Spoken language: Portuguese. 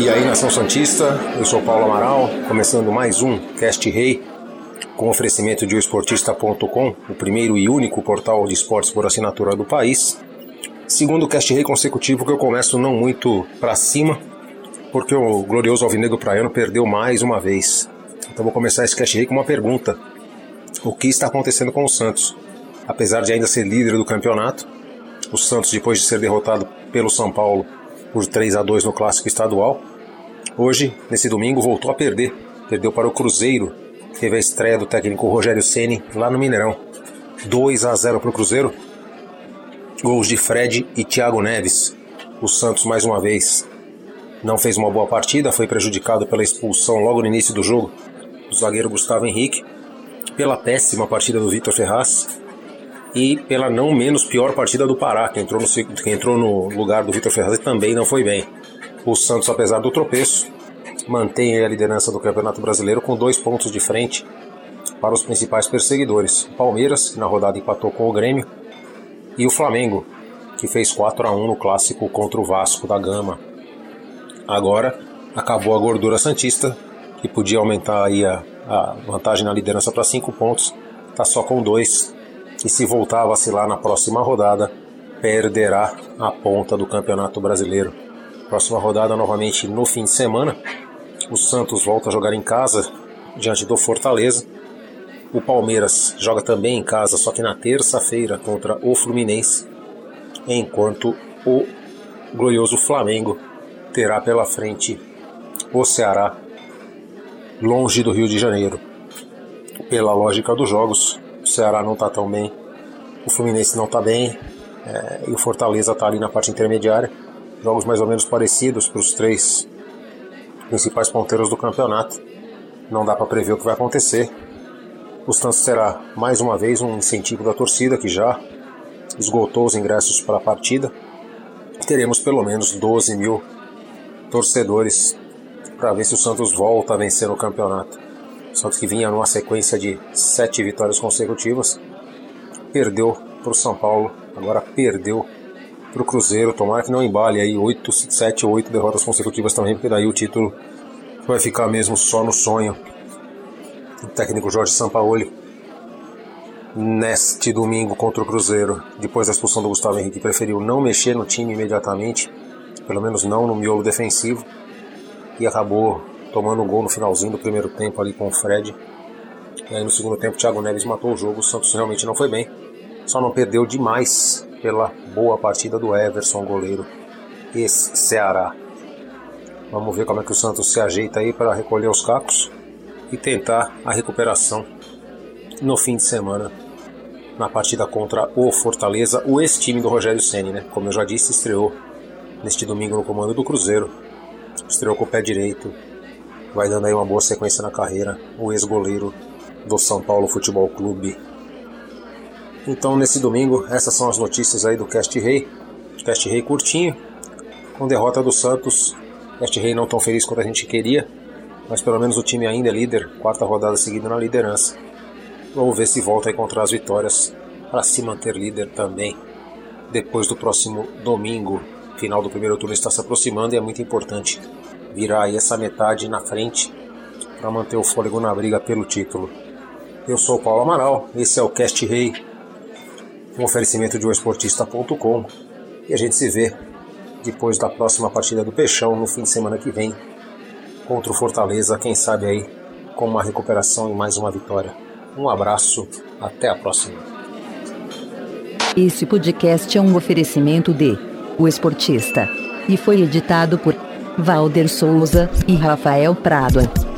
E aí, Nação Santista, eu sou Paulo Amaral, começando mais um Cast Rei, com oferecimento de oesportista.com, o primeiro e único portal de esportes por assinatura do país. Segundo Cast Rei consecutivo que eu começo não muito para cima, porque o glorioso Alvinegro Praiano perdeu mais uma vez. Então vou começar esse Cast Rei com uma pergunta. O que está acontecendo com o Santos? Apesar de ainda ser líder do campeonato, o Santos, depois de ser derrotado pelo São Paulo por 3 a 2 no Clássico Estadual, hoje, nesse domingo, voltou a perder. Perdeu para o Cruzeiro. Teve a estreia do técnico Rogério Ceni lá no Mineirão. 2 a 0 para o Cruzeiro. Gols de Fred e Thiago Neves. O Santos, mais uma vez, não fez uma boa partida, foi prejudicado pela expulsão logo no início do jogo do zagueiro Gustavo Henrique, pela péssima partida do Vitor Ferraz e pela não menos pior partida do Pará, que entrou no, que entrou no lugar do Vitor Ferraz e também não foi bem. O Santos, apesar do tropeço, mantém a liderança do Campeonato Brasileiro com dois pontos de frente para os principais perseguidores. O Palmeiras, que na rodada empatou com o Grêmio, e o Flamengo, que fez 4 a 1 no clássico contra o Vasco da Gama. Agora acabou a gordura santista, que podia aumentar aí a, a vantagem na liderança para 5 pontos, está só com dois e se voltar a vacilar na próxima rodada, perderá a ponta do Campeonato Brasileiro. Próxima rodada novamente no fim de semana. O Santos volta a jogar em casa diante do Fortaleza. O Palmeiras joga também em casa, só que na terça-feira contra o Fluminense, enquanto o glorioso Flamengo terá pela frente o Ceará, longe do Rio de Janeiro. Pela lógica dos jogos, o Ceará não está tão bem, o Fluminense não está bem é, e o Fortaleza está ali na parte intermediária. Jogos mais ou menos parecidos para os três principais ponteiros do campeonato. Não dá para prever o que vai acontecer. O Santos será mais uma vez um incentivo da torcida que já esgotou os ingressos para a partida. Teremos pelo menos 12 mil torcedores para ver se o Santos volta a vencer no campeonato. Santos que vinha numa sequência de sete vitórias consecutivas, perdeu para o São Paulo, agora perdeu para o Cruzeiro. Tomara que não embale aí oito, sete ou oito derrotas consecutivas também, porque daí o título vai ficar mesmo só no sonho. O técnico Jorge Sampaoli, neste domingo contra o Cruzeiro, depois da expulsão do Gustavo Henrique, preferiu não mexer no time imediatamente, pelo menos não no miolo defensivo, e acabou tomando um gol no finalzinho do primeiro tempo ali com o Fred. E aí no segundo tempo o Thiago Neves matou o jogo, o Santos realmente não foi bem. Só não perdeu demais pela boa partida do Everson, goleiro ex-Ceará. Vamos ver como é que o Santos se ajeita aí para recolher os cacos e tentar a recuperação no fim de semana na partida contra o Fortaleza, o ex-time do Rogério Ceni, né? Como eu já disse, estreou neste domingo no comando do Cruzeiro, estreou com o pé direito, vai dando aí uma boa sequência na carreira, o ex-goleiro do São Paulo Futebol Clube. Então, nesse domingo, essas são as notícias aí do Cast Rei. Cast Rei curtinho, com derrota do Santos. Cast Rei não tão feliz quanto a gente queria, mas pelo menos o time ainda é líder, quarta rodada seguida na liderança. Vamos ver se volta a encontrar as vitórias para se manter líder também. Depois do próximo domingo, final do primeiro turno está se aproximando e é muito importante virar aí essa metade na frente para manter o fôlego na briga pelo título. Eu sou o Paulo Amaral, esse é o Cast Rei, um oferecimento de esportista.com e a gente se vê depois da próxima partida do Peixão no fim de semana que vem contra o Fortaleza, quem sabe aí com uma recuperação e mais uma vitória. Um abraço, até a próxima. Esse podcast é um oferecimento de O Esportista e foi editado por Valder Souza e Rafael Prado.